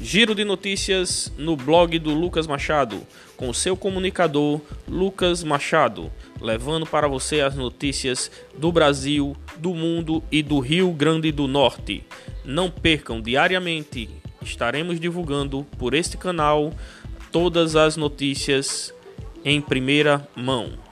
Giro de notícias no blog do Lucas Machado, com seu comunicador Lucas Machado, levando para você as notícias do Brasil, do mundo e do Rio Grande do Norte. Não percam diariamente, estaremos divulgando por este canal todas as notícias em primeira mão.